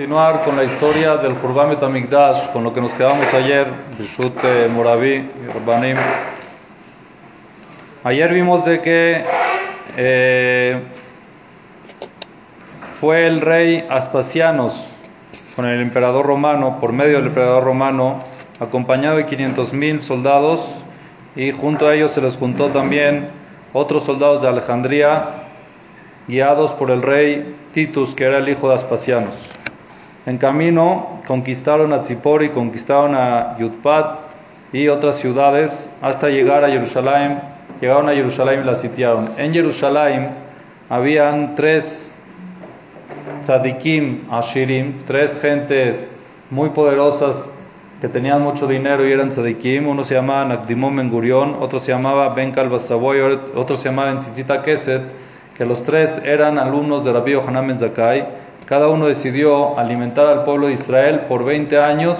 continuar con la historia del Kurban Betamikdash, con lo que nos quedamos ayer, Bishut eh, Moraví y Rabbanim. Ayer vimos de que eh, fue el rey Aspasianos con el emperador romano, por medio del emperador romano, acompañado de 500 mil soldados y junto a ellos se les juntó también otros soldados de Alejandría, guiados por el rey Titus, que era el hijo de Aspasianos. En camino conquistaron a Tzipori, conquistaron a Yutpat y otras ciudades hasta llegar a Jerusalén. Llegaron a Jerusalén y la sitiaron. En Jerusalén habían tres tzadikim, ashirim, tres gentes muy poderosas que tenían mucho dinero y eran tzadikim. Uno se llamaba Nakdimon Ben Gurion, otro se llamaba Ben Kalbasaboy, otro se llamaba Tzitzita Keset, que los tres eran alumnos de Rabbi Yohanan Ben cada uno decidió alimentar al pueblo de Israel por 20 años.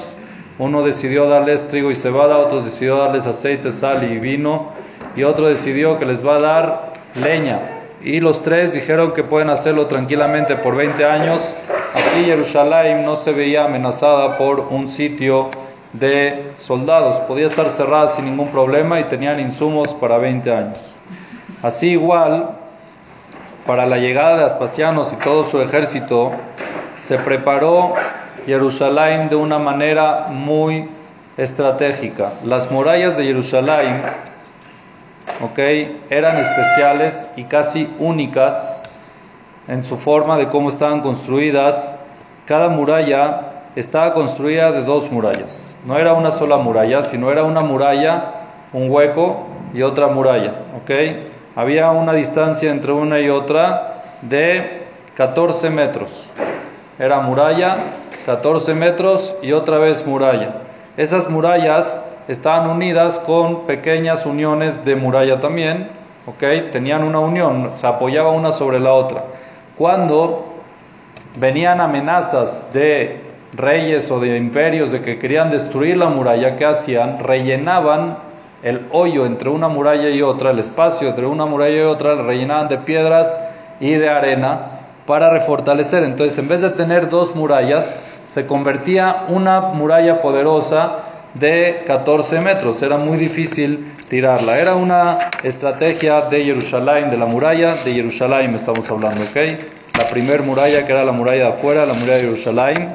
Uno decidió darles trigo y cebada, otro decidió darles aceite, sal y vino, y otro decidió que les va a dar leña. Y los tres dijeron que pueden hacerlo tranquilamente por 20 años. Así Jerusalén no se veía amenazada por un sitio de soldados. Podía estar cerrada sin ningún problema y tenían insumos para 20 años. Así igual, para la llegada de Aspasianos y todo su ejército, se preparó Jerusalén de una manera muy estratégica. Las murallas de Jerusalén eran especiales y casi únicas en su forma de cómo estaban construidas. Cada muralla estaba construida de dos murallas. No era una sola muralla, sino era una muralla, un hueco y otra muralla. Había una distancia entre una y otra de 14 metros. Era muralla, 14 metros y otra vez muralla. Esas murallas estaban unidas con pequeñas uniones de muralla también, ¿ok? Tenían una unión, se apoyaba una sobre la otra. Cuando venían amenazas de reyes o de imperios de que querían destruir la muralla, ¿qué hacían? Rellenaban el hoyo entre una muralla y otra, el espacio entre una muralla y otra, lo rellenaban de piedras y de arena para refortalecer. Entonces, en vez de tener dos murallas, se convertía una muralla poderosa de 14 metros. Era muy difícil tirarla. Era una estrategia de Jerusalén, de la muralla de Jerusalén, estamos hablando, ¿ok? La primer muralla, que era la muralla de afuera, la muralla de Jerusalén.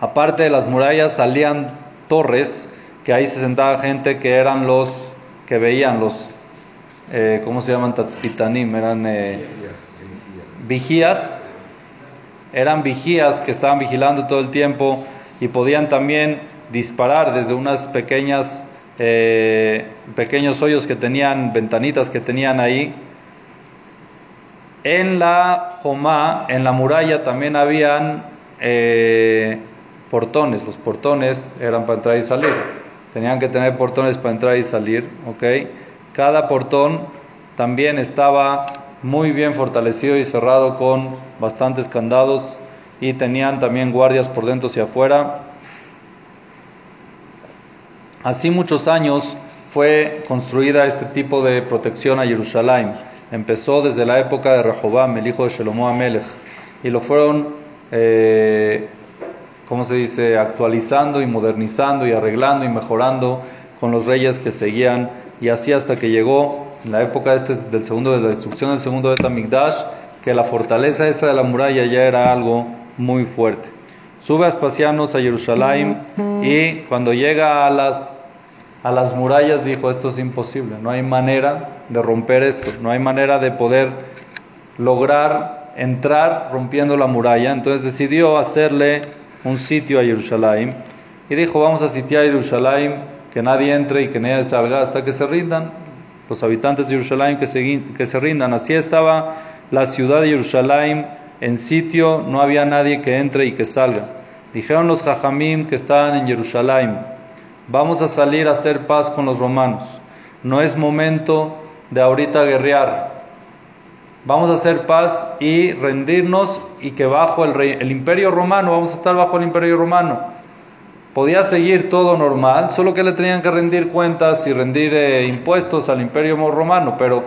Aparte de las murallas salían torres que ahí se sentaba gente que eran los que veían los, eh, ¿cómo se llaman? Tatspitanim, eran eh, vigías, eran vigías que estaban vigilando todo el tiempo y podían también disparar desde unas pequeñas, eh, pequeños hoyos que tenían, ventanitas que tenían ahí. En la Jomá, en la muralla también habían portones, los portones eran para entrar y salir tenían que tener portones para entrar y salir, ¿ok? Cada portón también estaba muy bien fortalecido y cerrado con bastantes candados y tenían también guardias por dentro y afuera. Así muchos años fue construida este tipo de protección a Jerusalén. Empezó desde la época de Rehoboam, el hijo de Shelomo Amelech, y lo fueron eh, ¿cómo se dice?, actualizando y modernizando y arreglando y mejorando con los reyes que seguían y así hasta que llegó en la época este del segundo de la destrucción del segundo de Tamigdash, que la fortaleza esa de la muralla ya era algo muy fuerte. Sube a Espacianos a Jerusalén y cuando llega a las a las murallas dijo, esto es imposible, no hay manera de romper esto, no hay manera de poder lograr entrar rompiendo la muralla, entonces decidió hacerle un sitio a Jerusalén y dijo, vamos a sitiar Jerusalén, que nadie entre y que nadie salga hasta que se rindan los habitantes de Jerusalén que se, que se rindan. Así estaba la ciudad de Jerusalén en sitio, no había nadie que entre y que salga. Dijeron los jajamim que estaban en Jerusalén, vamos a salir a hacer paz con los romanos. No es momento de ahorita guerrear, vamos a hacer paz y rendirnos y que bajo el, rey, el imperio romano, vamos a estar bajo el imperio romano. Podía seguir todo normal, solo que le tenían que rendir cuentas y rendir eh, impuestos al imperio romano, pero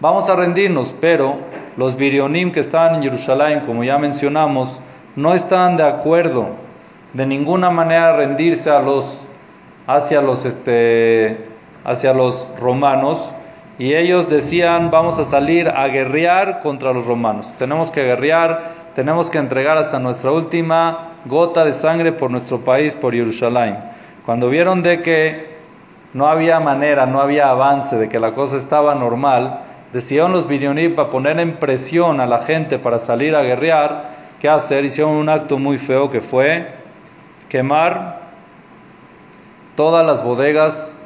vamos a rendirnos, pero los virionim que estaban en Jerusalén, como ya mencionamos, no estaban de acuerdo de ninguna manera rendirse a los hacia los este hacia los romanos y ellos decían vamos a salir a guerrear contra los romanos. Tenemos que guerrear, tenemos que entregar hasta nuestra última gota de sangre por nuestro país, por Jerusalén. Cuando vieron de que no había manera, no había avance, de que la cosa estaba normal, decidieron los Birionim para poner en presión a la gente para salir a guerrear, ¿qué hacer? Hicieron un acto muy feo que fue quemar todas las bodegas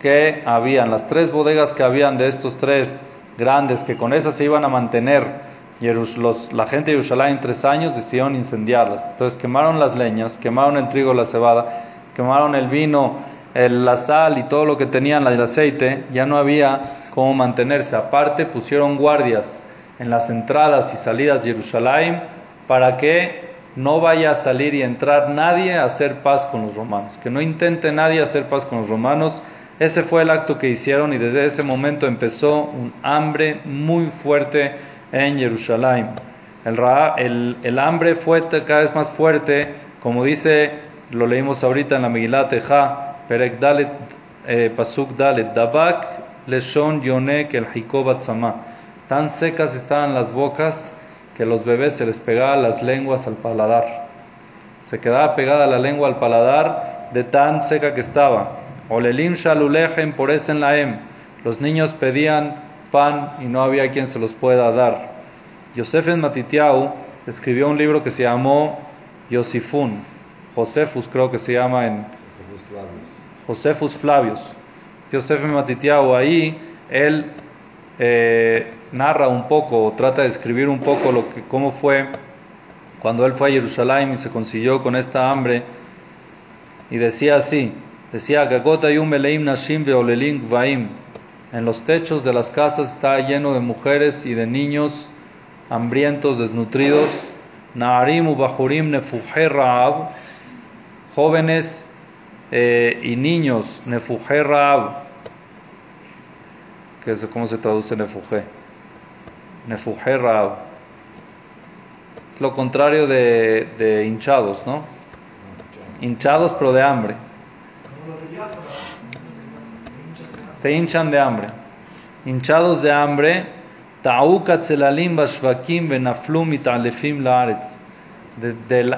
que habían, las tres bodegas que habían de estos tres grandes, que con esas se iban a mantener la gente de Jerusalén tres años, decidieron incendiarlas. Entonces quemaron las leñas, quemaron el trigo, la cebada, quemaron el vino, la sal y todo lo que tenían, el aceite, ya no había cómo mantenerse. Aparte pusieron guardias en las entradas y salidas de Jerusalén para que no vaya a salir y entrar nadie a hacer paz con los romanos, que no intente nadie hacer paz con los romanos. Ese fue el acto que hicieron y desde ese momento empezó un hambre muy fuerte en Jerusalén. El, el, hambre fue cada vez más fuerte, como dice, lo leímos ahorita en la Megillah Teja, Perek eh, Pasuk Dalet, Dabak Leshon Yonek el Hikobat Tan secas estaban las bocas que los bebés se les pegaban las lenguas al paladar. Se quedaba pegada la lengua al paladar de tan seca que estaba. Olelim shalulejem por en laem. Los niños pedían pan y no había quien se los pueda dar. Yosef en Matitiau escribió un libro que se llamó Yosifun. Josefus creo que se llama en Josefus Flavius. Yosef en Matitiau ahí él eh, narra un poco, trata de escribir un poco lo que, cómo fue cuando él fue a Jerusalén y se consiguió con esta hambre. Y decía así, decía, Gagota yum nashim vaim. En los techos de las casas está lleno de mujeres y de niños hambrientos, desnutridos. Naarim bajurim nefujer Jóvenes eh, y niños, nefujer que es cómo se traduce nefuje. Nefuje Es lo contrario de, hinchados, ¿no? Hinchados pero de hambre. Se hinchan de hambre. Hinchados de hambre. el,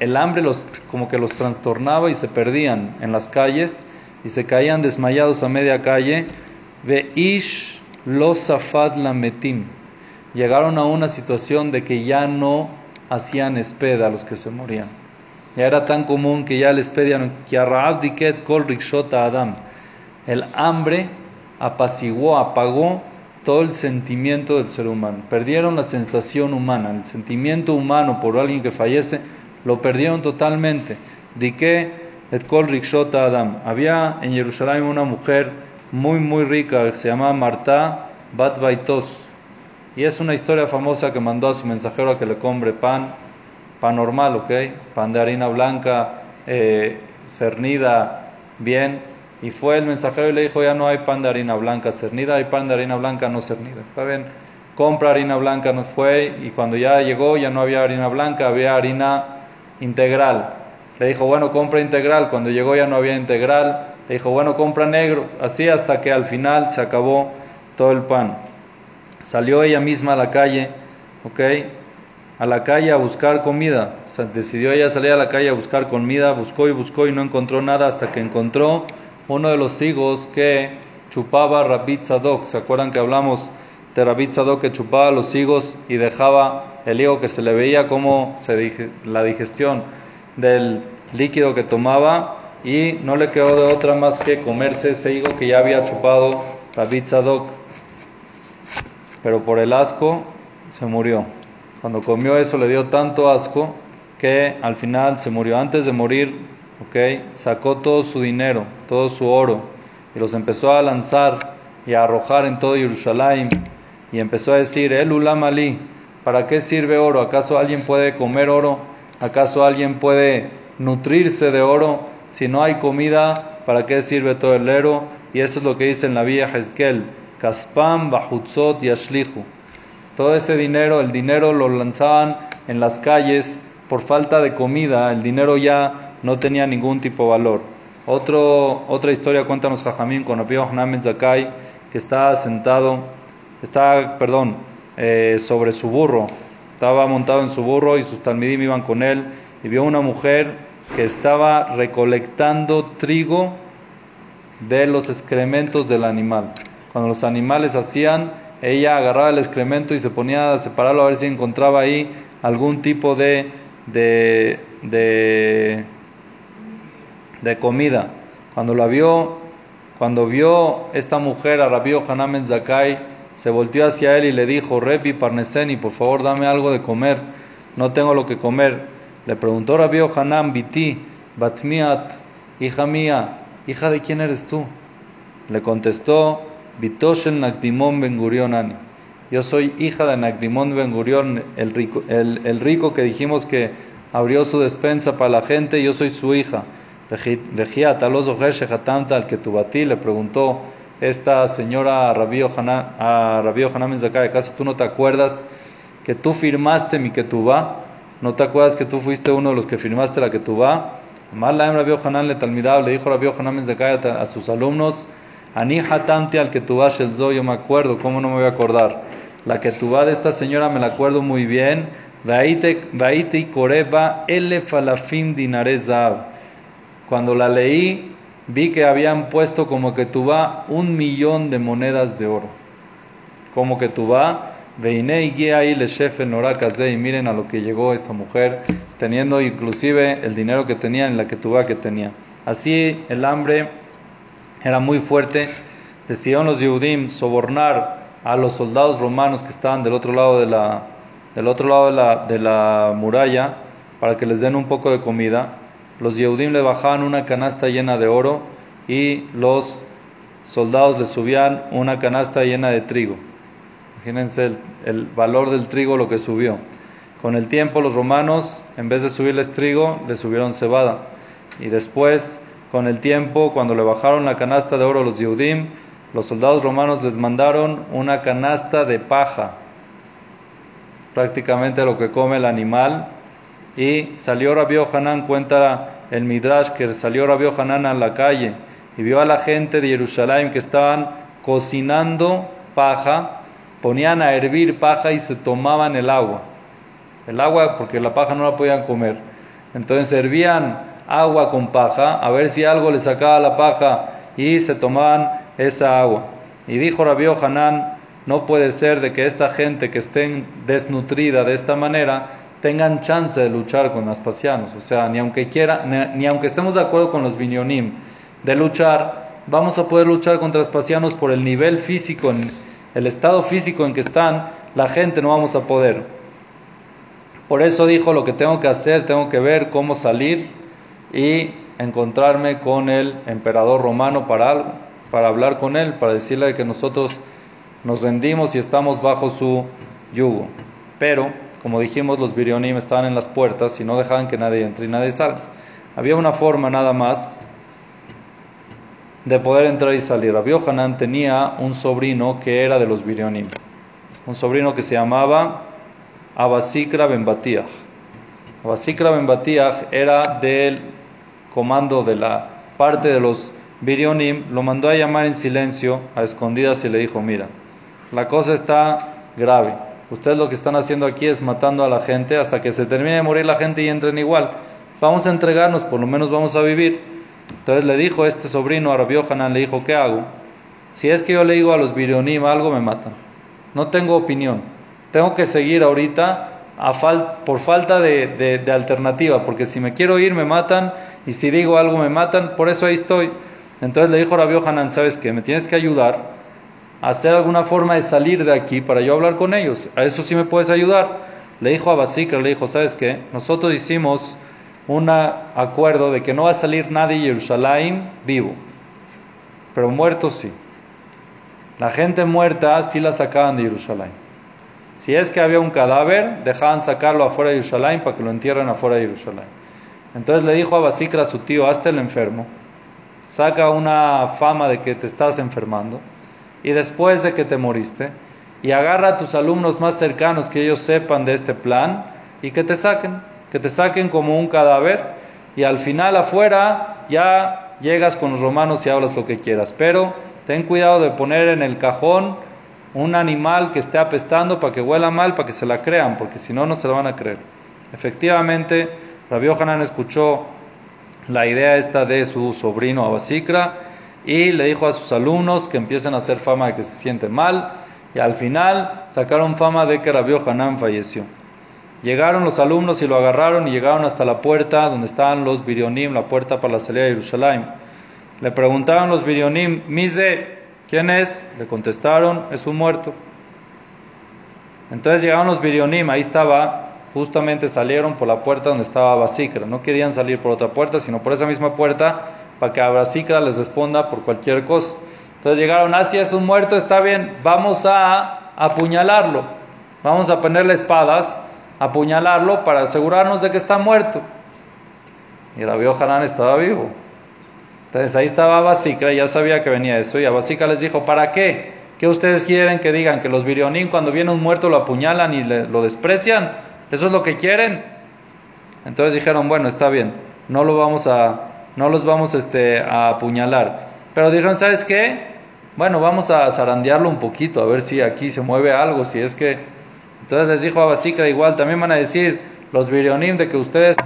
el hambre los, como que los trastornaba y se perdían en las calles y se caían desmayados a media calle Veish los afad la metim. Llegaron a una situación de que ya no hacían espeda a los que se morían. Ya era tan común que ya les pedían que diket kol rikshota adam. El hambre apaciguó, apagó todo el sentimiento del ser humano. Perdieron la sensación humana, el sentimiento humano por alguien que fallece, lo perdieron totalmente. Diké et kol adam. Había en Jerusalén una mujer muy, muy rica, que se llama Marta Bat Baitos. Y es una historia famosa que mandó a su mensajero a que le compre pan, pan normal, ¿ok? Pan de harina blanca, eh, cernida, bien. Y fue el mensajero y le dijo, ya no hay pan de harina blanca cernida, hay pan de harina blanca no cernida. Está bien, compra harina blanca, no fue. Y cuando ya llegó, ya no había harina blanca, había harina integral. Le dijo, bueno, compra integral. Cuando llegó ya no había integral dijo, bueno, compra negro. Así hasta que al final se acabó todo el pan. Salió ella misma a la calle, ¿ok? A la calle a buscar comida. Decidió ella salir a la calle a buscar comida, buscó y buscó y no encontró nada hasta que encontró uno de los higos que chupaba Rabit Zadok. ¿Se acuerdan que hablamos de Rabit Zadok que chupaba los higos y dejaba el higo que se le veía como se la digestión del líquido que tomaba y no le quedó de otra más que comerse ese higo que ya había chupado Zadok. Pero por el asco se murió. Cuando comió eso le dio tanto asco que al final se murió. Antes de morir, okay, sacó todo su dinero, todo su oro y los empezó a lanzar y a arrojar en todo Jerusalén y empezó a decir, el ulam ali, ¿para qué sirve oro? ¿Acaso alguien puede comer oro? ¿Acaso alguien puede nutrirse de oro? Si no hay comida, ¿para qué sirve todo el ero? Y eso es lo que dice en la vía Hezkel, Kaspam, Bahutzot y Ashlihu. Todo ese dinero, el dinero lo lanzaban en las calles por falta de comida, el dinero ya no tenía ningún tipo de valor. Otra historia cuéntanos Jajamín con Rabbi Yohanan Zakai, que estaba sentado, estaba, perdón, eh, sobre su burro, estaba montado en su burro y sus talmidim iban con él y vio una mujer que estaba recolectando trigo de los excrementos del animal. Cuando los animales hacían, ella agarraba el excremento y se ponía a separarlo a ver si encontraba ahí algún tipo de, de, de comida. Cuando la vio, cuando vio esta mujer a Rabbi Hanan Zakai, se volteó hacia él y le dijo, Repi Parneseni, por favor dame algo de comer, no tengo lo que comer. Le preguntó Rabbi Hanan, Biti, Batmiat, hija mía, hija de quién eres tú? Le contestó, Bitoshen Nakdimon Ben Gurion Yo soy hija de Nakdimon Ben Gurion, el rico, el, el rico que dijimos que abrió su despensa para la gente, yo soy su hija. Al que tu batí, le preguntó esta señora a Rabí Hanan Menzakai, ¿acaso tú no te acuerdas que tú firmaste mi ketubá? ¿No te acuerdas que tú fuiste uno de los que firmaste la ketubá? Mal la Rabí Hanan le talmidab, le dijo Rabí Hanan Menzakai a sus alumnos, Ani hatamti al ketubá shel yo me acuerdo, ¿cómo no me voy a acordar? La ketubá de esta señora me la acuerdo muy bien. Vaite koreba ele falafim dinarezab. Cuando la leí, vi que habían puesto como que va un millón de monedas de oro. Como que tú va, veine y guía ahí le y miren a lo que llegó esta mujer, teniendo inclusive el dinero que tenía en la que va que tenía. Así el hambre era muy fuerte. Decidieron los Yehudim sobornar a los soldados romanos que estaban del otro lado de la, del otro lado de la, de la muralla para que les den un poco de comida. Los Yehudim le bajaban una canasta llena de oro y los soldados le subían una canasta llena de trigo. Imagínense el, valor del trigo, lo que subió. Con el tiempo los romanos, en vez de subirles trigo, le subieron cebada. Y después, con el tiempo, cuando le bajaron la canasta de oro a los Yehudim, los soldados romanos les mandaron una canasta de paja, prácticamente lo que come el animal. Y salió Rabbi Hanan, cuenta el Midrash, que salió Rabbi Hanan a la calle y vio a la gente de Jerusalén que estaban cocinando paja, ponían a hervir paja y se tomaban el agua. El agua porque la paja no la podían comer. Entonces servían agua con paja a ver si algo le sacaba la paja y se tomaban esa agua. Y dijo Rabbi Hanan, no puede ser de que esta gente que estén desnutrida de esta manera tengan chance de luchar con los pasianos. O sea, ni aunque quiera, ni, aunque estemos de acuerdo con los binyonim, de luchar, vamos a poder luchar contra espacianos por el nivel físico, el estado físico en que están, la gente no vamos a poder. Por eso dijo lo que tengo que hacer, tengo que ver cómo salir y encontrarme con el emperador romano para, para hablar con él, para decirle que nosotros nos rendimos y estamos bajo su yugo. Pero, como dijimos, los birionim estaban en las puertas y no dejaban que nadie entre y nadie salga. Había una forma nada más de poder entrar y salir. Rabbi Hanan tenía un sobrino que era de los Birionim, un sobrino que se llamaba Abasikra Ben Batiach. Abasikra Ben Batiach era del comando de la parte de los Birionim, lo mandó a llamar en silencio, a escondidas, y le dijo, mira, la cosa está grave. Ustedes lo que están haciendo aquí es matando a la gente hasta que se termine de morir la gente y entren igual. Vamos a entregarnos, por lo menos vamos a vivir. Entonces le dijo este sobrino a Rabbi Hanan, le dijo, ¿qué hago? Si es que yo le digo a los Birionim algo, me matan. No tengo opinión. Tengo que seguir ahorita por falta de, alternativa, porque si me quiero ir me matan y si digo algo me matan, por eso ahí estoy. Entonces le dijo a Rabbi Hanan, ¿sabes qué? Me tienes que ayudar a hacer alguna forma de salir de aquí para yo hablar con ellos. A eso sí me puedes ayudar. Le dijo a Basikra, le dijo, ¿sabes qué? Nosotros hicimos un acuerdo de que no va a salir nadie de Jerusalén vivo, pero muertos sí. La gente muerta sí la sacaban de Jerusalén. Si es que había un cadáver, dejaban sacarlo afuera de Jerusalén para que lo entierren afuera de Jerusalén. Entonces le dijo a Basikra, su tío, hazte el enfermo, saca una fama de que te estás enfermando, y después de que te moriste, y agarra a tus alumnos más cercanos que ellos sepan de este plan y que te saquen que te saquen como un cadáver y al final afuera ya llegas con los romanos y hablas lo que quieras. Pero ten cuidado de poner en el cajón un animal que esté apestando para que huela mal, para que se la crean, porque si no, no se la van a creer. Efectivamente, Rabbi Hanan escuchó la idea esta de su sobrino Abasikra y le dijo a sus alumnos que empiecen a hacer fama de que se siente mal y al final sacaron fama de que Rabbi Hanan falleció. Llegaron los alumnos y lo agarraron y llegaron hasta la puerta donde estaban los Birionim, la puerta para la salida de Jerusalén. Le preguntaron los Birionim, Mise, ¿Quién es? Le contestaron, es un muerto. Entonces llegaron los Birionim, ahí estaba, justamente salieron por la puerta donde estaba Basikra. No querían salir por otra puerta, sino por esa misma puerta para que a Basikra les responda por cualquier cosa. Entonces llegaron, ah, si es un muerto, está bien, vamos a apuñalarlo. Vamos a ponerle espadas, apuñalarlo para asegurarnos de que está muerto. Y Rabbi Hanan estaba vivo. Entonces ahí estaba Basikra, ya sabía que venía eso, y a Basikra les dijo, ¿para qué? ¿Qué ustedes quieren que digan? ¿Que los virionín cuando viene un muerto lo apuñalan y lo desprecian? ¿Eso es lo que quieren? Entonces dijeron, bueno, está bien, no, lo vamos a, no los vamos este, a apuñalar. Pero dijeron, ¿sabes qué? Bueno, vamos a zarandearlo un poquito, a ver si aquí se mueve algo, si es que... Entonces les dijo a Basikra igual, también van a decir los virionim de que ustedes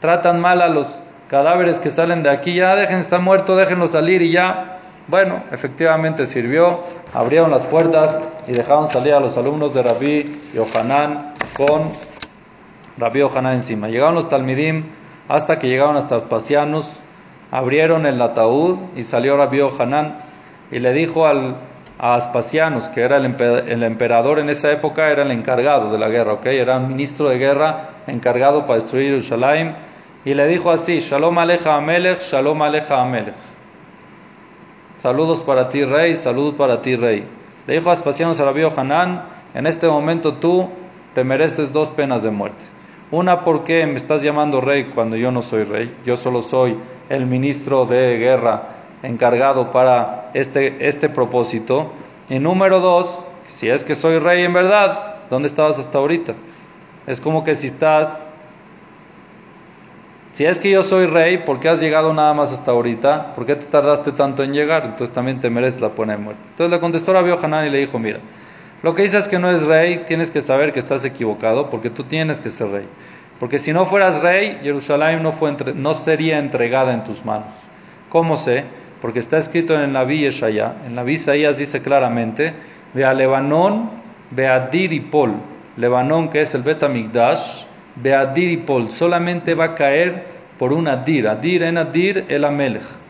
tratan mal a los cadáveres que salen de aquí, ya dejen, está muerto, déjenlo salir y ya. Bueno, efectivamente sirvió, abrieron las puertas y dejaron salir a los alumnos de Rabí Yohanan con Rabí Yohanan encima. Llegaron los Talmidim hasta que llegaron hasta Pasianos, abrieron el ataúd y salió Rabí Yohanan y le dijo al, a Aspasianos, que era el, emperador en esa época, era el encargado de la guerra, ¿ok? Era un ministro de guerra encargado para destruir Jerusalén y le dijo así, Shalom aleja Amelech, Shalom aleja Amelech. Saludos para ti, rey, saludos para ti, rey. Le dijo a Aspasianos a Rabbi Hanan, en este momento tú te mereces dos penas de muerte. Una porque me estás llamando rey cuando yo no soy rey, yo solo soy el ministro de guerra encargado para este, este propósito. Y número dos, si es que soy rey en verdad, ¿dónde estabas hasta ahorita? Es como que si estás si es que yo soy rey, ¿por qué has llegado nada más hasta ahorita? ¿Por qué te tardaste tanto en llegar? Entonces también te mereces la pena de muerte. Entonces le contestó Rabbi Hanan y le dijo, mira, lo que dices que no es rey, tienes que saber que estás equivocado, porque tú tienes que ser rey. Porque si no fueras rey, Jerusalén no, fue no sería entregada en tus manos. ¿Cómo sé? Porque está escrito en el Naví Yeshaya, en la Isaías dice claramente, ve a Lebanón, ve a Diripol, Lebanón que es el Betamigdash, Beadir y Pol, solamente va a caer por un Adir. Adir en Adir el Amelech.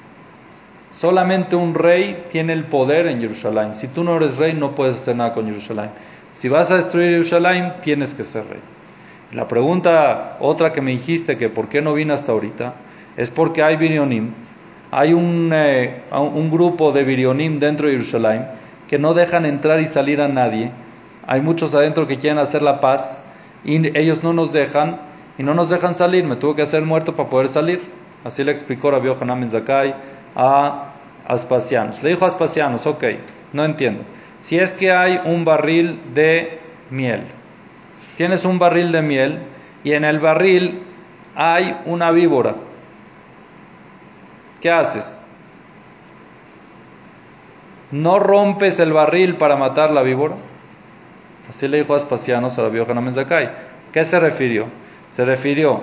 Solamente un rey tiene el poder en Jerusalén. Si tú no eres rey, no puedes hacer nada con Jerusalén. Si vas a destruir Jerusalén, tienes que ser rey. La pregunta otra que me dijiste, que por qué no vine hasta ahorita, es porque hay Birionim, hay un, eh, un grupo de Birionim dentro de Jerusalén que no dejan entrar y salir a nadie. Hay muchos adentro que quieren hacer la paz y ellos no nos dejan y no nos dejan salir. Me tuve que hacer muerto para poder salir. Así le explicó Rabbi Hanan Zakai a Aspasianos. Le dijo a Aspasianos, ok, no entiendo. Si es que hay un barril de miel, tienes un barril de miel y en el barril hay una víbora, ¿qué haces? ¿No rompes el barril para matar la víbora? Así le dijo Aspasianos a la vieja Zakai. ¿Qué se refirió? Se refirió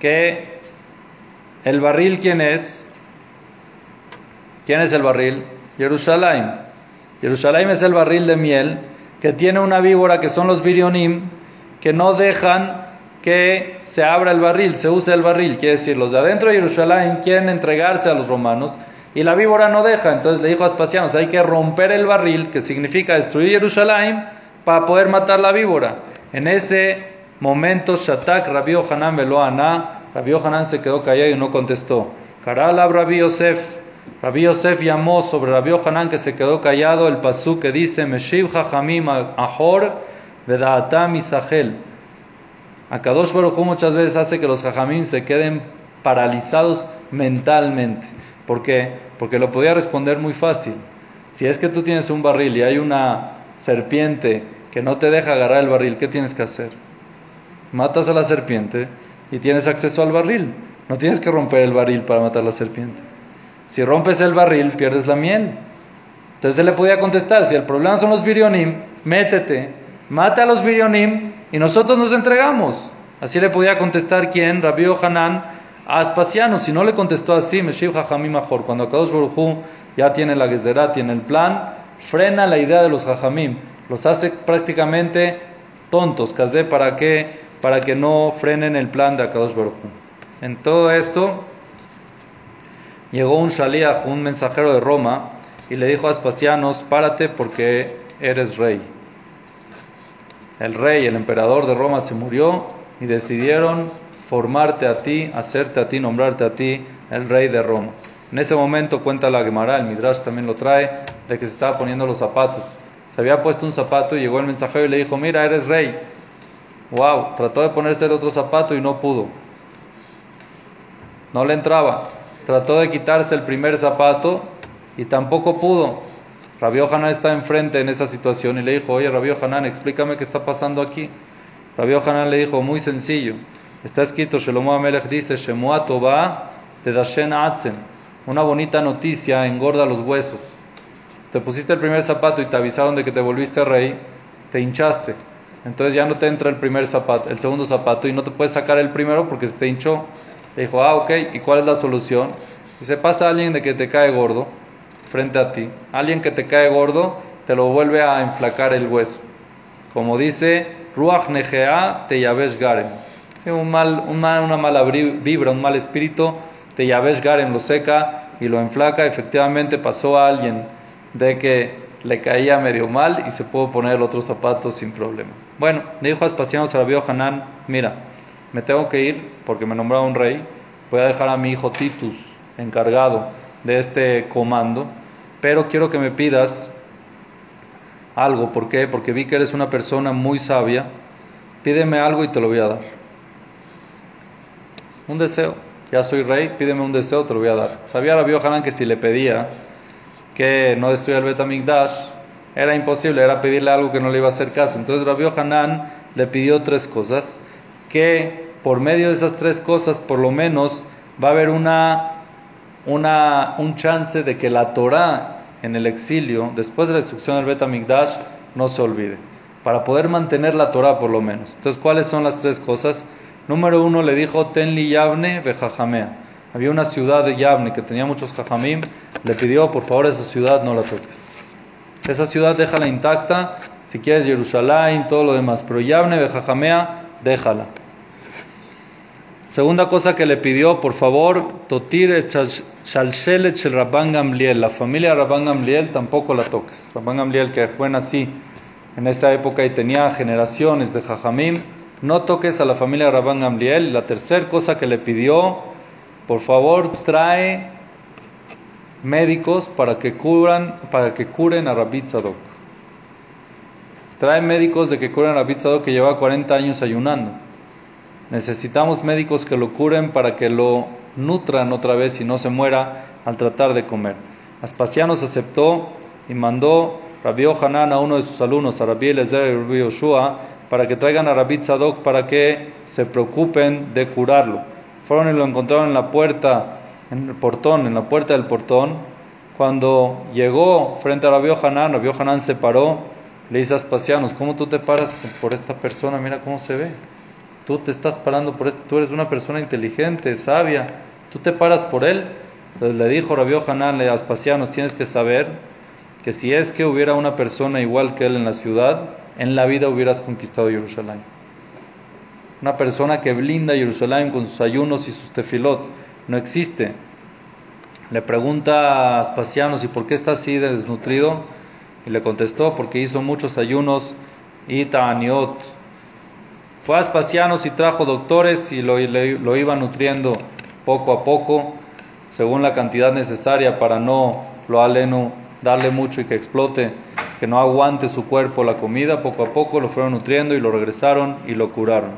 que el barril, ¿quién es? ¿Quién es el barril? Jerusalén. Jerusalén es el barril de miel que tiene una víbora que son los virionim que no dejan que se abra el barril, se use el barril. Quiere decir, los de adentro de Jerusalén quieren entregarse a los romanos y la víbora no deja. Entonces le dijo a Aspasianos, hay que romper el barril, que significa destruir Jerusalén para poder matar la víbora. En ese momento, Shatak, Rabbi Hanan Veloana, Rabbi Hanan se quedó callado y no contestó. Karala Rabbi Yosef, Rabbi Yosef llamó sobre Rabbi Hanan que se quedó callado el pasú que dice, Meshiv Hachamim Ahor Vedaatam Isahel. Akadosh Baruj muchas veces hace que los Jajamim se queden paralizados mentalmente. ¿Por qué? Porque lo podía responder muy fácil. Si es que tú tienes un barril y hay una serpiente que no te deja agarrar el barril, ¿qué tienes que hacer? matas a la serpiente y tienes acceso al barril. No tienes que romper el barril para matar a la serpiente. Si rompes el barril, pierdes la miel. Entonces él le podía contestar, si el problema son los virionim, métete, mata a los virionim y nosotros nos entregamos. Así le podía contestar quién, Rabbi Hanan, a Aspasiano. Si no le contestó así, Meshiv Jajamim mejor. Cuando Akadosh Baruj ya tiene la Gezerá, tiene el plan, frena la idea de los Jajamim. Los hace prácticamente tontos. Casé para que, para que no frenen el plan de Akadosh Baruj En todo esto, llegó un shaliach, un mensajero de Roma, y le dijo a Aspasianos, párate porque eres rey. El rey, el emperador de Roma se murió y decidieron formarte a ti, hacerte a ti, nombrarte a ti el rey de Roma. En ese momento cuenta la Gemara, el Midrash también lo trae, de que se estaba poniendo los zapatos. Se había puesto un zapato y llegó el mensajero y le dijo, mira, eres rey. Wow, trató de ponerse el otro zapato y no pudo. No le entraba. Trató de quitarse el primer zapato y tampoco pudo. Rabio Hanan está enfrente en esa situación y le dijo, oye Rabio Hanan, explícame qué está pasando aquí. Rabio Hanan le dijo, muy sencillo. Está escrito, Shelomo Amelech dice, Shemua Toba Tedashen Atzen. Una bonita noticia engorda los huesos. Te pusiste el primer zapato y te avisaron de que te volviste rey, te hinchaste. Entonces ya no te entra el primer zapato, el segundo zapato y no te puedes sacar el primero porque se te hinchó. Le dijo, ah, ok, ¿y cuál es la solución? Se pasa alguien de que te cae gordo frente a ti, alguien que te cae gordo, te lo vuelve a enflacar el hueso. Como dice, Ruach Negea te yavesh garen un mal, una mala vibra, un mal espíritu, te llaves Garen lo seca y lo enflaca. Efectivamente pasó a alguien de que le caía medio mal y se pudo poner el otro zapato sin problema. Bueno, dijo Aspasiano Sarabio Hanán, mira, me tengo que ir porque me nombraron un rey, voy a dejar a mi hijo Titus encargado de este comando, pero quiero que me pidas algo, ¿por qué? Porque vi que eres una persona muy sabia, pídeme algo y te lo voy a dar. Un deseo. Ya soy rey, pídeme un deseo, te lo voy a dar. Sabía Rabbi Hanan que si le pedía que no destruya el Betamigdash, era imposible, era pedirle algo que no le iba a hacer caso. Entonces Rabbi Hanan le pidió tres cosas, que por medio de esas tres cosas, por lo menos, va a haber una, una, un chance de que la Torah en el exilio, después de la destrucción del Betamigdash, no se olvide. Para poder mantener la Torah, por lo menos. Entonces, ¿cuáles son las tres cosas? Número uno le dijo Tenli Yavne Bejajamea. Había una ciudad de Yavne que tenía muchos jajamim. Le pidió, por favor, esa ciudad no la toques. Esa ciudad déjala intacta. Si quieres Jerusalén, todo lo demás. Pero Yavne Bejajamea, déjala. Segunda cosa que le pidió, por favor, Shel Rabban. La familia Rabban Gamliel tampoco la toques. Rabban Gamliel que fue así en esa época y tenía generaciones de jajamim no toques a la familia Rabban Gamliel. La tercera cosa que le pidió, por favor, trae médicos para que curan, para que curen a Rabbi Tzadok. Trae médicos de que curen a Rabbi Tzadok que lleva 40 años ayunando. Necesitamos médicos que lo curen para que lo nutran otra vez y no se muera al tratar de comer. Aspasianos aceptó y mandó Rabbi Hanan a uno de sus alumnos, a Rabbi Eliezer y Rabbi Yoshua, para que traigan a Rabbi Tzadok para que se preocupen de curarlo. Fueron y lo encontraron en la puerta, en el portón, en la puerta del portón. Cuando llegó frente a Rabbi Hanan, Rabbi Hanan se paró, le dice a Aspasianos, ¿cómo tú te paras por esta persona? Mira cómo se ve. Tú te estás parando por esto, tú eres una persona inteligente, sabia, tú te paras por él. Entonces le dijo Rabbi Hanan a Aspasianos, tienes que saber que si es que hubiera una persona igual que él en la ciudad, en la vida hubieras conquistado Jerusalén. Una persona que blinda Jerusalén con sus ayunos y sus tefilot no existe. Le pregunta a Aspasianos, ¿y por qué está así desnutrido? Y le contestó, porque hizo muchos ayunos y ta'aniot. Fue a Aspasianos y trajo doctores y lo, lo iba nutriendo poco a poco, según la cantidad necesaria para no lo aleno darle mucho y que explote, que no aguante su cuerpo la comida, poco a poco lo fueron nutriendo y lo regresaron y lo curaron.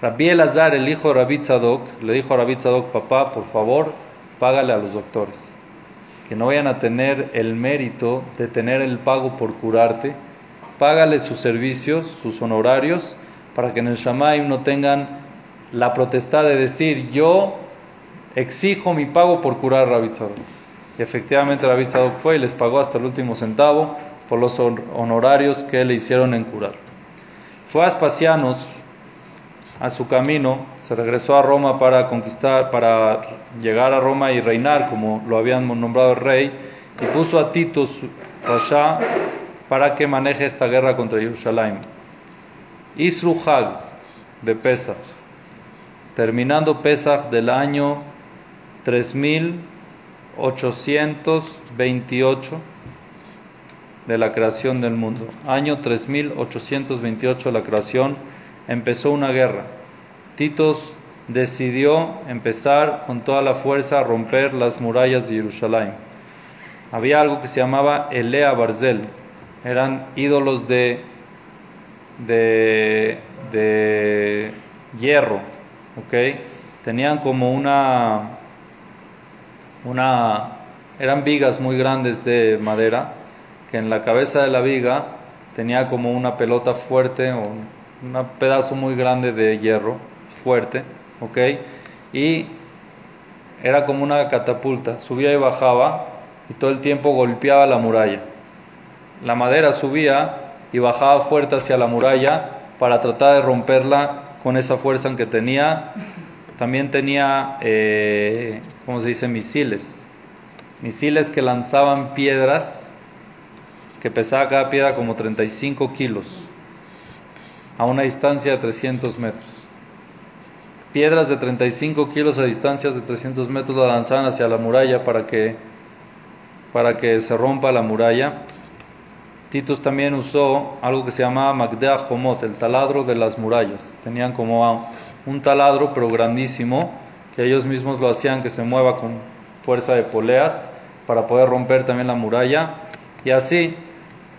Rabbi Elazar, el hijo de Rabbi Tzadok, le dijo a Rabbi Tzadok, papá, por favor, págale a los doctores, que no vayan a tener el mérito de tener el pago por curarte, págale sus servicios, sus honorarios, para que en el Shamaim no tengan la potestad de decir yo exijo mi pago por curar a Rabbi Y efectivamente Rabbi fue y les pagó hasta el último centavo por los honorarios que le hicieron en curar. Fue a Aspacianos a su camino, se regresó a Roma para conquistar, para llegar a Roma y reinar como lo habían nombrado rey, y puso a Titus Rasha para que maneje esta guerra contra Jerusalén. Isru Hag de Pesach, terminando Pesach del año 3828 de la creación del mundo. Año 3828 de la creación empezó una guerra. Titos decidió empezar con toda la fuerza a romper las murallas de Jerusalén. Había algo que se llamaba Elea Barzel. Eran ídolos de, de, de hierro. ¿ok? Tenían como una, una... Eran vigas muy grandes de madera que en la cabeza de la viga tenía como una pelota fuerte o un pedazo muy grande de hierro fuerte, ¿ok? Y era como una catapulta, subía y bajaba y todo el tiempo golpeaba la muralla. La madera subía y bajaba fuerte hacia la muralla para tratar de romperla con esa fuerza en que tenía. También tenía, eh, ¿cómo se dice?, misiles. Misiles que lanzaban piedras, que pesaba cada piedra como 35 kilos a una distancia de 300 metros. Piedras de 35 kilos a distancias de 300 metros la lanzaban hacia la muralla para que, para que se rompa la muralla. Titus también usó algo que se llamaba Magdea Homot, el taladro de las murallas. Tenían como un taladro, pero grandísimo, que ellos mismos lo hacían que se mueva con fuerza de poleas para poder romper también la muralla. Y así,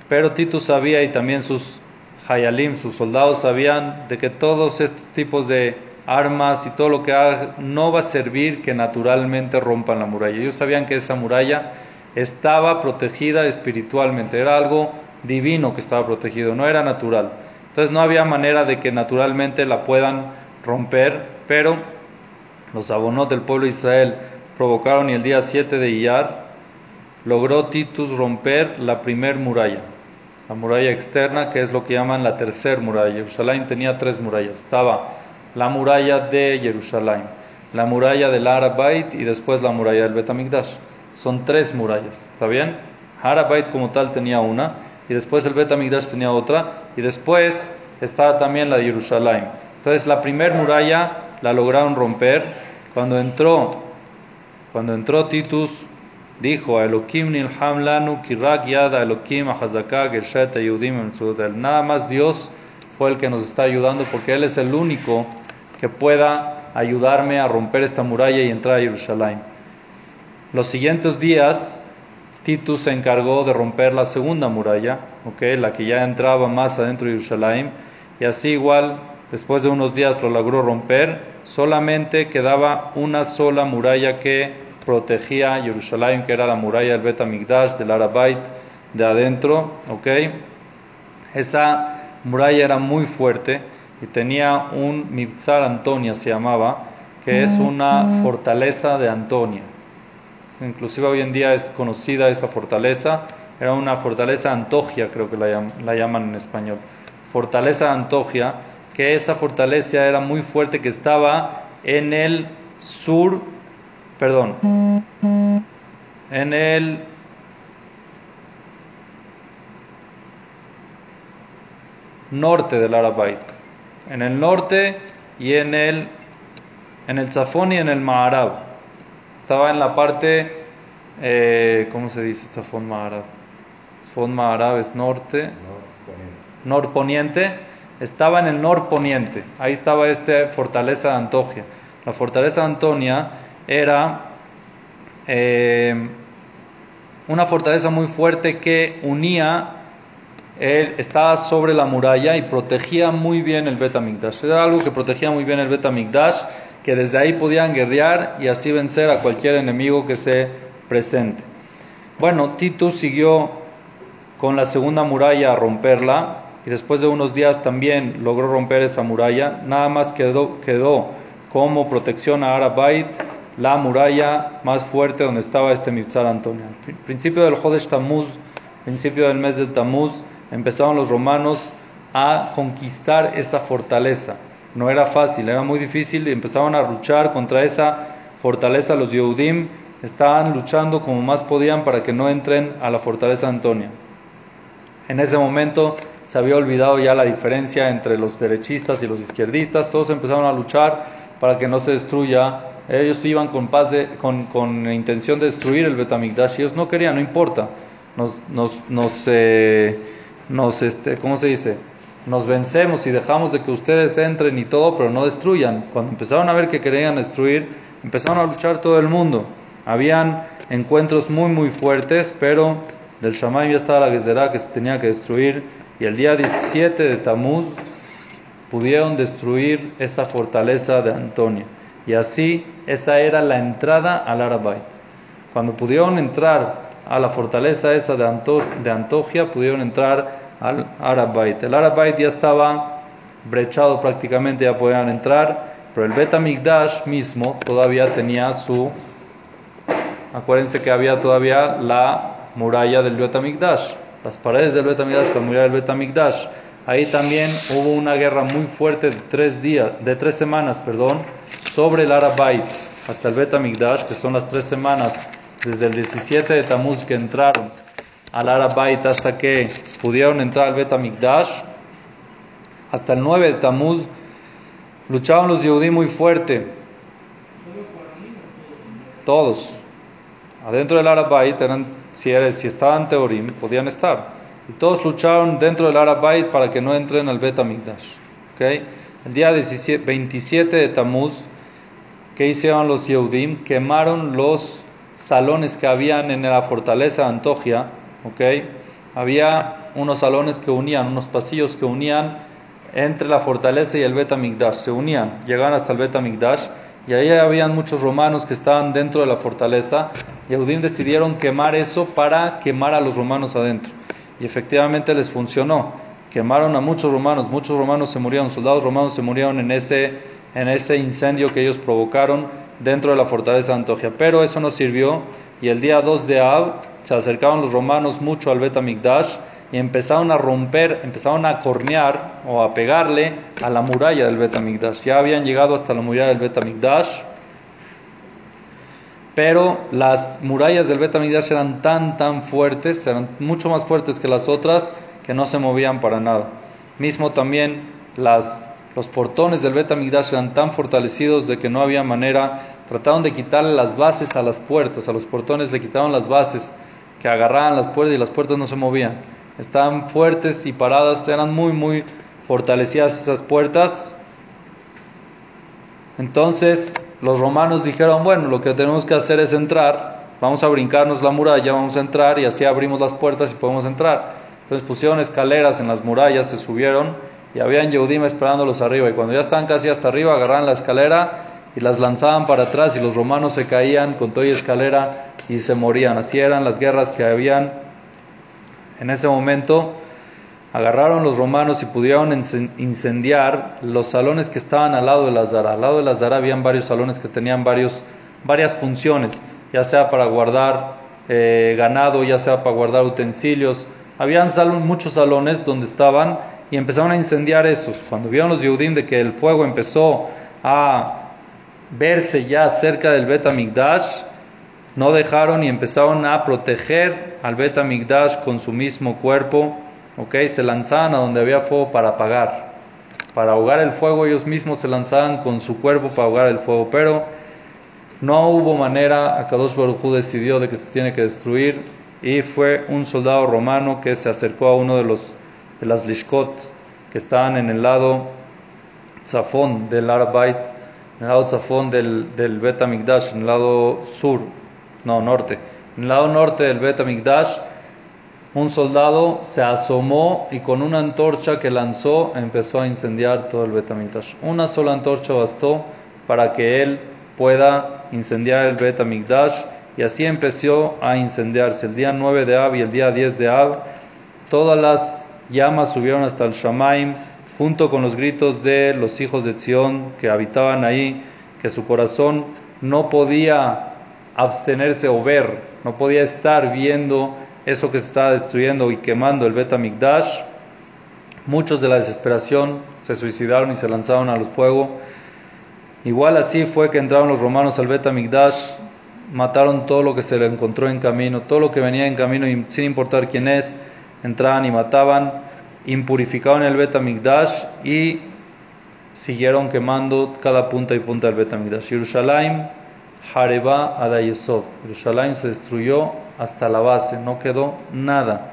pero Titus sabía y también sus Hayalim, sus soldados sabían de que todos estos tipos de armas y todo lo que haga no va a servir que naturalmente rompan la muralla. Ellos sabían que esa muralla estaba protegida espiritualmente, era algo divino que estaba protegido, no era natural. Entonces no había manera de que naturalmente la puedan romper, pero los abonot del pueblo de Israel provocaron y el día 7 de Iyar logró Titus romper la primer muralla la muralla externa, que es lo que llaman la tercer muralla. Jerusalén tenía tres murallas. Estaba la muralla de Jerusalén, la muralla del Arabait y después la muralla del Betamigdash. Son tres murallas, ¿está bien? Arabait como tal tenía una, y después el Betamigdash tenía otra, y después estaba también la de Jerusalén. Entonces la primera muralla la lograron romper cuando entró, cuando entró Titus dijo Elohim nilham lanu kirak yada Elohim gershet yudim Nada más Dios fue el que nos está ayudando porque Él es el único que pueda ayudarme a romper esta muralla y entrar a Jerusalén. Los siguientes días, Titus se encargó de romper la segunda muralla, okay, la que ya entraba más adentro de Jerusalén, y así igual, después de unos días lo logró romper, solamente quedaba una sola muralla que protegía Jerusalén, que era la muralla del Bet Amigdash, del Arabait, de adentro. Esa muralla era muy fuerte y tenía un Mibzar Antonia, se llamaba, que es una fortaleza de Antonia. Inclusive hoy en día es conocida esa fortaleza, era una fortaleza Antogia, creo que la, la llaman en español. Fortaleza Antogia, que esa fortaleza era muy fuerte, que estaba en el sur perdón, en el norte del Arabait, en el norte y en el en el Zafón y en el Maharab. Estaba en la parte, eh, ¿cómo se dice Zafón Maharab? Zafón Maharab es norte, norponiente. Estaba en el norponiente. Ahí estaba esta fortaleza de Antogia. La fortaleza de Antonia era eh, una fortaleza muy fuerte que unía, él estaba sobre la muralla y protegía muy bien el Betamigdash. Era algo que protegía muy bien el Betamigdash, que desde ahí podían guerrear y así vencer a cualquier enemigo que se presente. Bueno, Titus siguió con la segunda muralla a romperla y después de unos días también logró romper esa muralla. Nada más quedó, quedó como protección a Arabait la muralla más fuerte donde estaba este Mitzar Antonio. Principio del Jodesh Tammuz, principio del mes del Tammuz, empezaron los romanos a conquistar esa fortaleza. No era fácil, era muy difícil y empezaron a luchar contra esa fortaleza. Los Yehudim estaban luchando como más podían para que no entren a la fortaleza de Antonia. En ese momento se había olvidado ya la diferencia entre los derechistas y los izquierdistas, todos empezaron a luchar para que no se destruya. Ellos iban con paz, con, con intención de destruir el Betamigdash, ellos no querían, no importa. Nos, nos, nos, eh, nos este, ¿cómo se dice? Nos vencemos y dejamos de que ustedes entren y todo, pero no destruyan. Cuando empezaron a ver que querían destruir, empezaron a luchar todo el mundo. Habían encuentros muy, muy fuertes, pero del Shammai ya estaba la Gezerá que se tenía que destruir. Y el día 17 de Tamuz pudieron destruir esa fortaleza de Antonio. Y así, esa era la entrada al Arabait. Cuando pudieron entrar a la fortaleza esa de, de Antogia, pudieron entrar al Arabait. El Arabait ya estaba brechado prácticamente, ya podían entrar, pero el Betamigdash mismo todavía tenía su. Acuérdense que había todavía la muralla del Betamigdash, las paredes del Betamigdash, la muralla del Betamigdash. Ahí también hubo una guerra muy fuerte de tres días, de tres semanas, perdón, sobre el Arabait hasta el Betamigdash, que son las tres semanas desde el 17 de Tamuz que entraron al Arabait hasta que pudieron entrar al Betamigdash, hasta el 9 de Tamuz, luchaban los Yehudí muy fuerte. Todos. Adentro del Arabait eran, si, si estaban Teorim, podían estar. Y todos lucharon dentro del Arabait para que no entren al Betamigdash. ¿Okay? El día 27 de Tamuz, ¿qué hicieron los Yehudim? Quemaron los salones que habían en la fortaleza de Antogia. ¿Okay? Había unos salones que unían, unos pasillos que unían entre la fortaleza y el Betamigdash. Se unían, llegaban hasta el Betamigdash. Y ahí habían muchos romanos que estaban dentro de la fortaleza. Yehudim decidieron quemar eso para quemar a los romanos adentro. Y efectivamente les funcionó. Quemaron a muchos romanos, muchos romanos se murieron, soldados romanos se murieron en ese, en ese incendio que ellos provocaron dentro de la fortaleza de Antogia. Pero eso no sirvió y el día 2 de Ab se acercaron los romanos mucho al Betamigdash y empezaron a romper, empezaron a cornear o a pegarle a la muralla del Betamigdash. Ya habían llegado hasta la muralla del Betamigdash pero las murallas del Betamigdash eran tan, tan fuertes, eran mucho más fuertes que las otras, que no se movían para nada. Mismo también las, los portones del Betamigdash eran tan fortalecidos de que no había manera. Trataron de quitarle las bases a las puertas, a los portones le quitaron las bases que agarraban las puertas y las puertas no se movían. Estaban fuertes y paradas, eran muy, muy fortalecidas esas puertas. Entonces, los romanos dijeron, bueno, lo que tenemos que hacer es entrar, vamos a brincarnos la muralla, vamos a entrar y así abrimos las puertas y podemos entrar. Entonces pusieron escaleras en las murallas, se subieron y habían Yehudim esperándolos arriba. Y cuando ya estaban casi hasta arriba, agarraban la escalera y las lanzaban para atrás y los romanos se caían con toda escalera y se morían. Así eran las guerras que habían en ese momento agarraron los romanos y pudieron incendiar los salones que estaban al lado de la Zara. Al lado de la Zara habían varios salones que tenían varios, varias funciones, ya sea para guardar eh, ganado, ya sea para guardar utensilios. Habían muchos salones donde estaban y empezaron a incendiar esos. Cuando vieron los Yehudim de que el fuego empezó a verse ya cerca del Bet no dejaron y empezaron a proteger al Bet con su mismo cuerpo ¿ok? Se lanzaban a donde había fuego para apagar. Para ahogar el fuego ellos mismos se lanzaban con su cuerpo para ahogar el fuego, pero no hubo manera, Akadosh Baruj decidió de que se tiene que destruir y fue un soldado romano que se acercó a uno de los de las lishkot que estaban en el lado zafón del Arabait, en el lado zafón del, del Bet en el lado sur, no, norte, en el lado norte del Bet un soldado se asomó y con una antorcha que lanzó empezó a incendiar todo el Betamigdash. Una sola antorcha bastó para que él pueda incendiar el Betamigdash y así empezó a incendiarse. El día 9 de Ab y el día 10 de Ab, todas las llamas subieron hasta el Shamaim, junto con los gritos de los hijos de Zion que habitaban ahí, que su corazón no podía abstenerse o ver, no podía estar viendo eso que se estaba destruyendo y quemando el Bet Mikdash. Muchos de la desesperación se suicidaron y se lanzaron al fuego. Igual así fue que entraron los romanos al Bet Mikdash, mataron todo lo que se le encontró en camino, todo lo que venía en camino, sin importar quién es, entraban y mataban, impurificaban el Bet Mikdash y siguieron quemando cada punta y punta del Bet Mikdash. Jerusalén, Hareba Adayesod. Jerusalén se destruyó hasta la base, no quedó nada.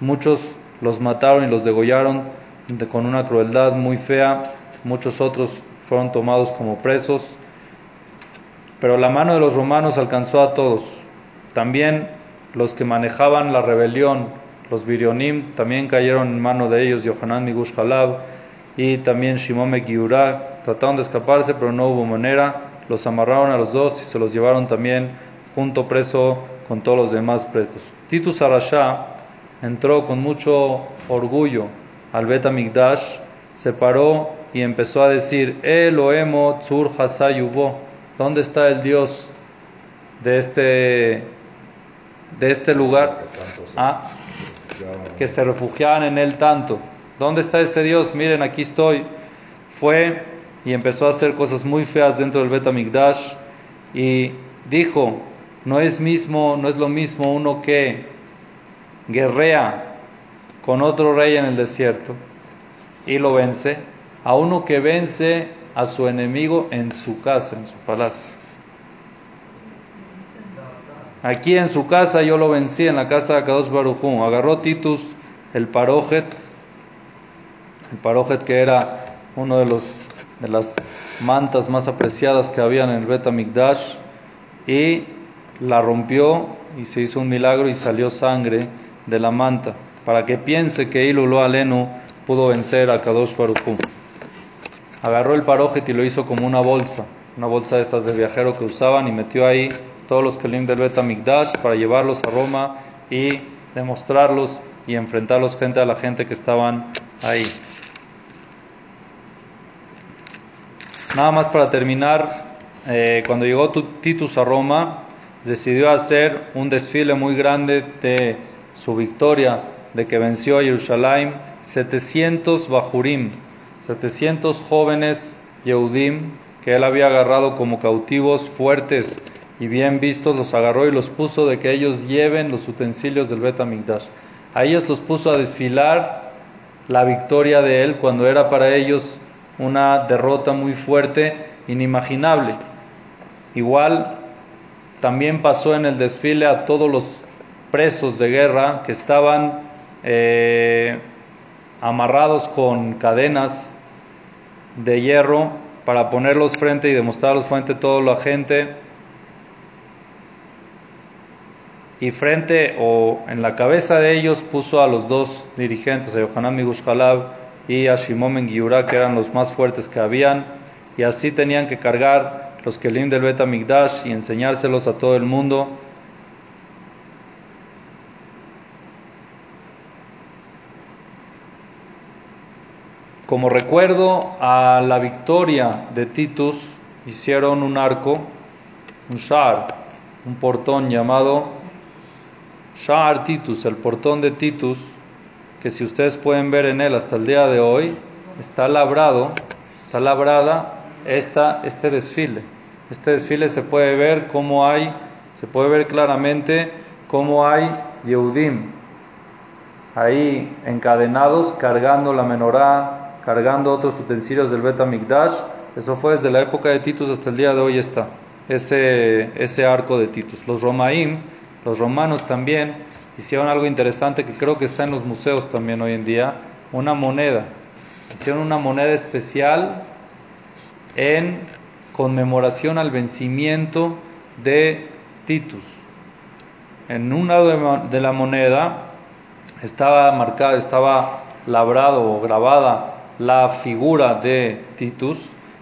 Muchos los mataron y los degollaron con una crueldad muy fea, muchos otros fueron tomados como presos, pero la mano de los romanos alcanzó a todos. También los que manejaban la rebelión, los Virionim, también cayeron en mano de ellos, Yohanan Migush y también Shimon Megiurah, trataron de escaparse, pero no hubo manera, los amarraron a los dos y se los llevaron también junto preso con todos los demás presos. Titus Arashá entró con mucho orgullo al Bet Migdash, se paró y empezó a decir, Elohemo Tzur Hasayubo, ¿dónde está el Dios de este, de este lugar? Ah, que se refugiaban en él tanto. ¿Dónde está ese Dios? Miren, aquí estoy. Fue y empezó a hacer cosas muy feas dentro del Bet Migdash y dijo, no es mismo, no es lo mismo uno que guerrea con otro rey en el desierto y lo vence, a uno que vence a su enemigo en su casa, en su palacio. Aquí en su casa yo lo vencí, en la casa de Akadosh Baruchum. Agarró Titus el parojet, el parojet que era uno de, los, de las mantas más apreciadas que había en el Bet Mikdash, y la rompió y se hizo un milagro y salió sangre de la manta, para que piense que Ilulo Alenu pudo vencer a Kadosh Baruchum. Agarró el parojet y lo hizo como una bolsa, una bolsa de estas de viajero que usaban y metió ahí todos los kelim del Bet para llevarlos a Roma y demostrarlos y enfrentarlos frente a la gente que estaban ahí. Nada más para terminar, eh, cuando llegó Titus a Roma, decidió hacer un desfile muy grande de su victoria, de que venció a Jerusalén, 700 bajurim, 700 jóvenes Yehudim que él había agarrado como cautivos fuertes y bien vistos, los agarró y los puso de que ellos lleven los utensilios del Bet A ellos los puso a desfilar la victoria de él cuando era para ellos una derrota muy fuerte, inimaginable. Igual también pasó en el desfile a todos los presos de guerra que estaban eh, amarrados con cadenas de hierro para ponerlos frente y demostrarlos frente a toda la gente. Y frente o en la cabeza de ellos puso a los dos dirigentes, a Yohanan Migushkalab y a Shimon Ben que eran los más fuertes que habían, y así tenían que cargar los Kelim del Bet y enseñárselos a todo el mundo. Como recuerdo a la victoria de Titus, hicieron un arco, un shar, un portón llamado Shar Titus, el portón de Titus, que si ustedes pueden ver en él hasta el día de hoy, está labrado, está labrada esta, este desfile. Este desfile se puede ver cómo hay, se puede ver claramente cómo hay Yehudim ahí encadenados cargando la menorá, cargando otros utensilios del Bet Mikdash. Eso fue desde la época de Titus hasta el día de hoy está ese, ese arco de Titus. Los Romaim, los romanos también hicieron algo interesante que creo que está en los museos también hoy en día, una moneda. Hicieron una moneda especial en conmemoración al vencimiento de Titus. En un lado de la moneda estaba marcada, estaba labrado o grabada la figura de Titus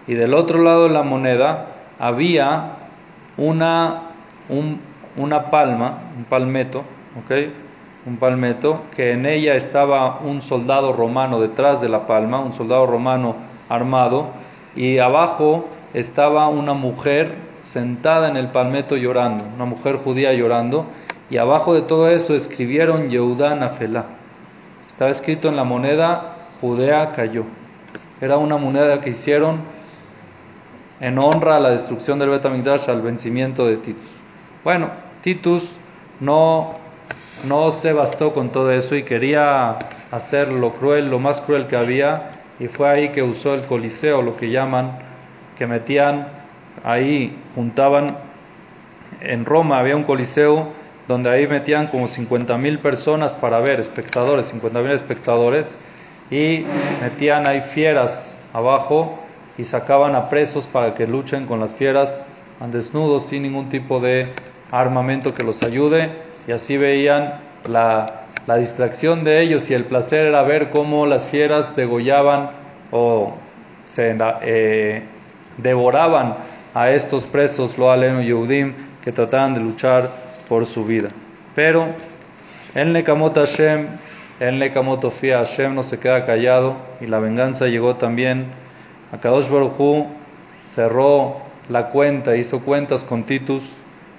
y del otro lado de la moneda había una, una palma, un palmeto, un palmeto, que en ella estaba un soldado romano detrás de la palma, un soldado romano armado, y abajo estaba una mujer sentada en el palmeto llorando, una mujer judía llorando, y abajo de todo eso escribieron Yehudá Nafelá. Estaba escrito en la moneda, Judea cayó. Era una moneda que hicieron en honra a la destrucción del Betamigdash, al vencimiento de Titus. Bueno, Titus no, no se bastó con todo eso y quería hacer lo cruel, lo más cruel que había, y fue ahí que usó el Coliseo, lo que llaman, que metían ahí, juntaban, en Roma. Había un Coliseo donde ahí metían como 50 mil personas para ver, espectadores, 50 mil espectadores, y metían ahí fieras abajo y sacaban a presos para que luchen con las fieras desnudos sin ningún tipo de armamento que los ayude y así veían la, distracción de ellos y el placer era ver cómo las fieras degollaban o se eh, devoraban a estos presos, lo aleno Yehudim, que trataban de luchar por su vida. Pero en Nekamot Hashem, en Nekamot Ofia Hashem no se queda callado y la venganza llegó también. A Kadosh Baruj cerró la cuenta, hizo cuentas con Titus.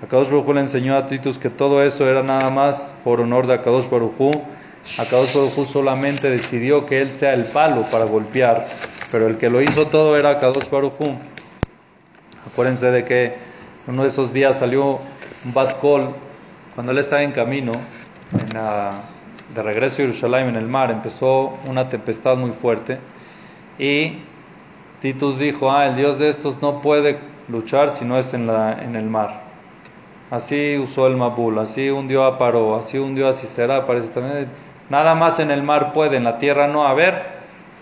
Akadosh Baruj le enseñó a Titus que todo eso era nada más por honor de Akadosh Baruj Akadosh Baruj solamente decidió que él sea el palo para golpear, pero el que lo hizo todo era Akadosh Baruj Acuérdense de que uno de esos días salió un Baskol cuando él estaba en camino de regreso a Jerusalén en el mar, empezó una tempestad muy fuerte y Titus dijo, ah, el Dios de estos no puede luchar si no es en el mar. Así usó el Mabul, así hundió a Paró, así hundió a Sisera, parece también. Nada más en el mar puede, en la tierra no. A ver,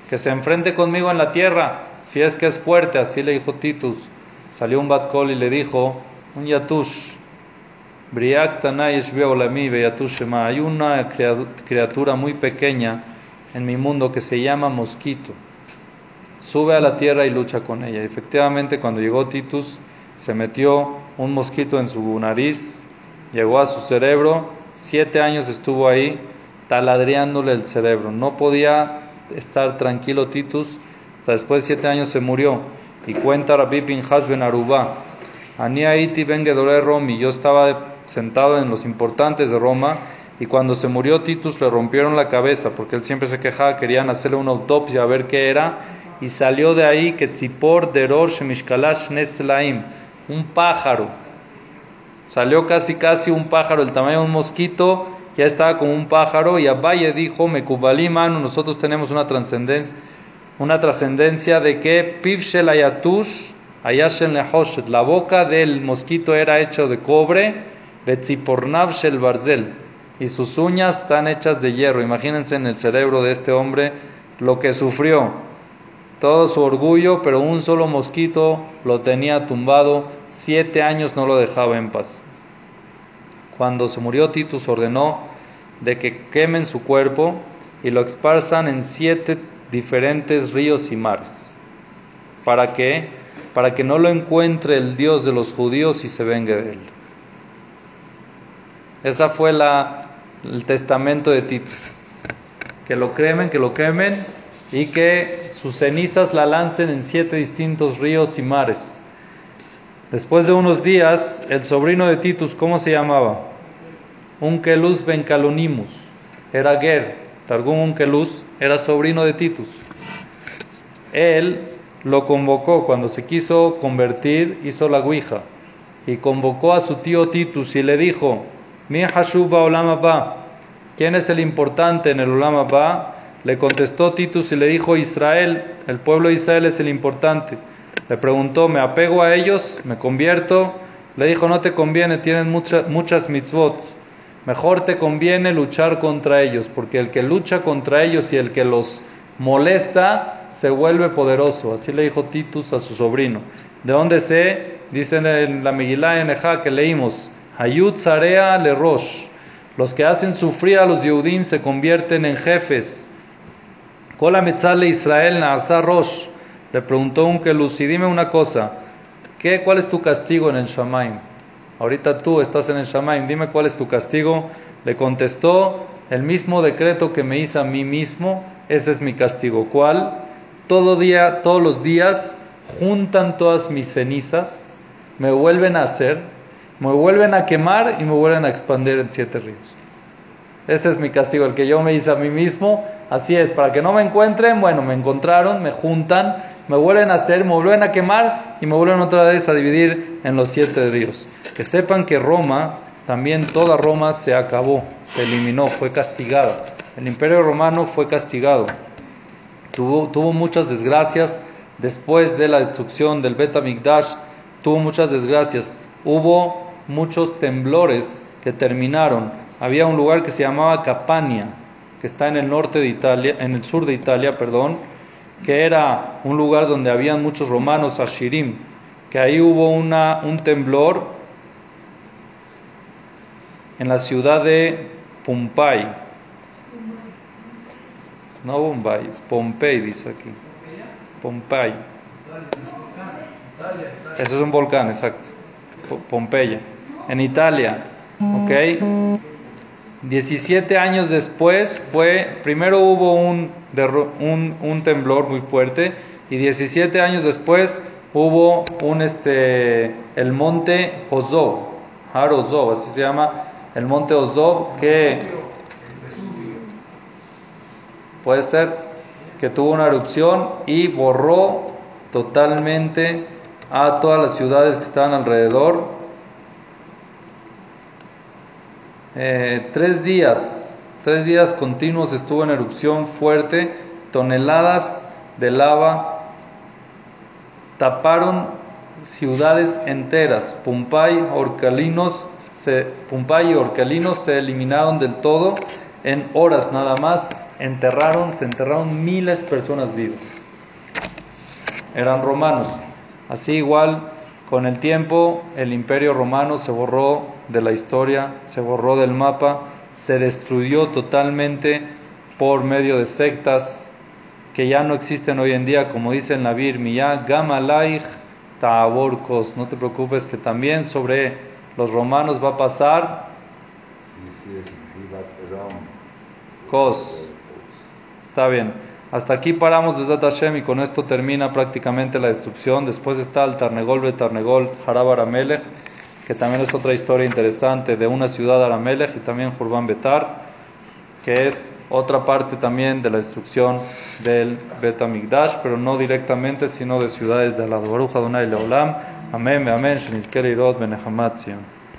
que se enfrente conmigo en la tierra, si es que es fuerte, así le dijo Titus. Salió un Batkol y le dijo, un Yatush, hay una criatura muy pequeña en mi mundo que se llama mosquito sube a la tierra y lucha con ella. Efectivamente, cuando llegó Titus, se metió un mosquito en su nariz, llegó a su cerebro, siete años estuvo ahí taladreándole el cerebro. No podía estar tranquilo Titus, hasta después de siete años se murió. Y cuenta Rabbi Pinhas ben Arubá, Iti ben Romi, yo estaba sentado en los importantes de Roma, y cuando se murió Titus le rompieron la cabeza, porque él siempre se quejaba, querían hacerle una autopsia a ver qué era, y salió de ahí que Tzipor Deror Shemishkalash Neslaim, un pájaro. Salió casi casi un pájaro, el tamaño de un mosquito, ya estaba como un pájaro, y Abaye dijo, Mekubali manu, nosotros tenemos una trascendencia, una trascendencia de que Pivshel Ayatush, Ayashen Lehoshet, la boca del mosquito era hecho de cobre, Betzipornav Shel Barzel, y sus uñas están hechas de hierro. Imagínense en el cerebro de este hombre lo que sufrió todo su orgullo, pero un solo mosquito lo tenía tumbado, siete años no lo dejaba en paz. Cuando se murió Titus ordenó de que quemen su cuerpo y lo esparzan en siete diferentes ríos y mares. ¿Para qué? Para que no lo encuentre el Dios de los judíos y se vengue de él. Esa fue la, el testamento de Titus. Que lo cremen, que lo quemen y que sus cenizas la lancen en siete distintos ríos y mares. Después de unos días, el sobrino de Titus, ¿cómo se llamaba? Unkelus ben Calonimus, era Ger, Targum Unkelus, era sobrino de Titus. Él lo convocó cuando se quiso convertir, hizo la guija y convocó a su tío Titus y le dijo: Mi Hashuba Olama ¿quién es el importante en el Olama le contestó Titus y le dijo, Israel, el pueblo de Israel es el importante. Le preguntó, ¿me apego a ellos? ¿Me convierto? Le dijo, no te conviene, tienen muchas mitzvot. Mejor te conviene luchar contra ellos, porque el que lucha contra ellos y el que los molesta se vuelve poderoso. Así le dijo Titus a su sobrino. ¿De dónde sé? Dicen en la Megillah en Ejá que leímos, Hayut Zarea le Rosh. Los que hacen sufrir a los Yehudim se convierten en jefes. Kola Metzale Israel Naasa Rosh. Le preguntó un Kelus, y dime una cosa, ¿qué, ¿cuál es tu castigo en el Shamaim? Ahorita tú estás en el Shamaim, dime cuál es tu castigo. Le contestó, el mismo decreto que me hice a mí mismo, ese es mi castigo. ¿Cuál? Todo día, todos los días juntan todas mis cenizas, me vuelven a hacer, me vuelven a quemar y me vuelven a expandir en siete ríos. Ese es mi castigo, el que yo me hice a mí mismo. Así es, para que no me encuentren, bueno, me encontraron, me juntan, me vuelven a hacer, me vuelven a quemar y me vuelven otra vez a dividir en los siete ríos. Que sepan que Roma, también toda Roma se acabó, se eliminó, fue castigada. El imperio romano fue castigado. Tuvo, tuvo muchas desgracias después de la destrucción del Bet Migdash, tuvo muchas desgracias. Hubo muchos temblores que terminaron. Había un lugar que se llamaba Capania, que está en el norte de Italia, en el sur de Italia, perdón, que era un lugar donde habían muchos romanos, Ashirim, que ahí hubo una, un temblor en la ciudad de Pompey. No Bombay, Pompey dice aquí. Pompey. Eso es un volcán, exacto. Pompeya. En Italia. ¿Ok? 17 años después fue, primero hubo un, un, temblor muy fuerte y 17 años después hubo un, este, el monte Ozob, Har así se llama, el monte Ozob, que puede ser que tuvo una erupción y borró totalmente a todas las ciudades que estaban alrededor Eh, tres días, tres días continuos estuvo en erupción fuerte, toneladas de lava taparon ciudades enteras. Pumpay, Orcalinos, se, y Orcalinos se eliminaron del todo en horas nada más. Enterraron, se enterraron miles de personas vivas. Eran romanos. Así igual, con el tiempo, el imperio romano se borró de la historia, se borró del mapa, se destruyó totalmente por medio de sectas que ya no existen hoy en día, como dice el Nabir Miyah, Gamalaich Ta'aborkos. No te preocupes que también sobre los romanos va a pasar Kos. Está bien. Hasta aquí paramos desde Hashem y con esto termina prácticamente la destrucción. Después está el Tarnegol Betarnegol Harabara Melech que también es otra historia interesante de una ciudad Aramelech y también Jurban Betar, que es otra parte también de la destrucción del Betamigdash, pero no directamente, sino de ciudades de la Baruch Adonai Leolam. Amén, amén, Shenisker Irod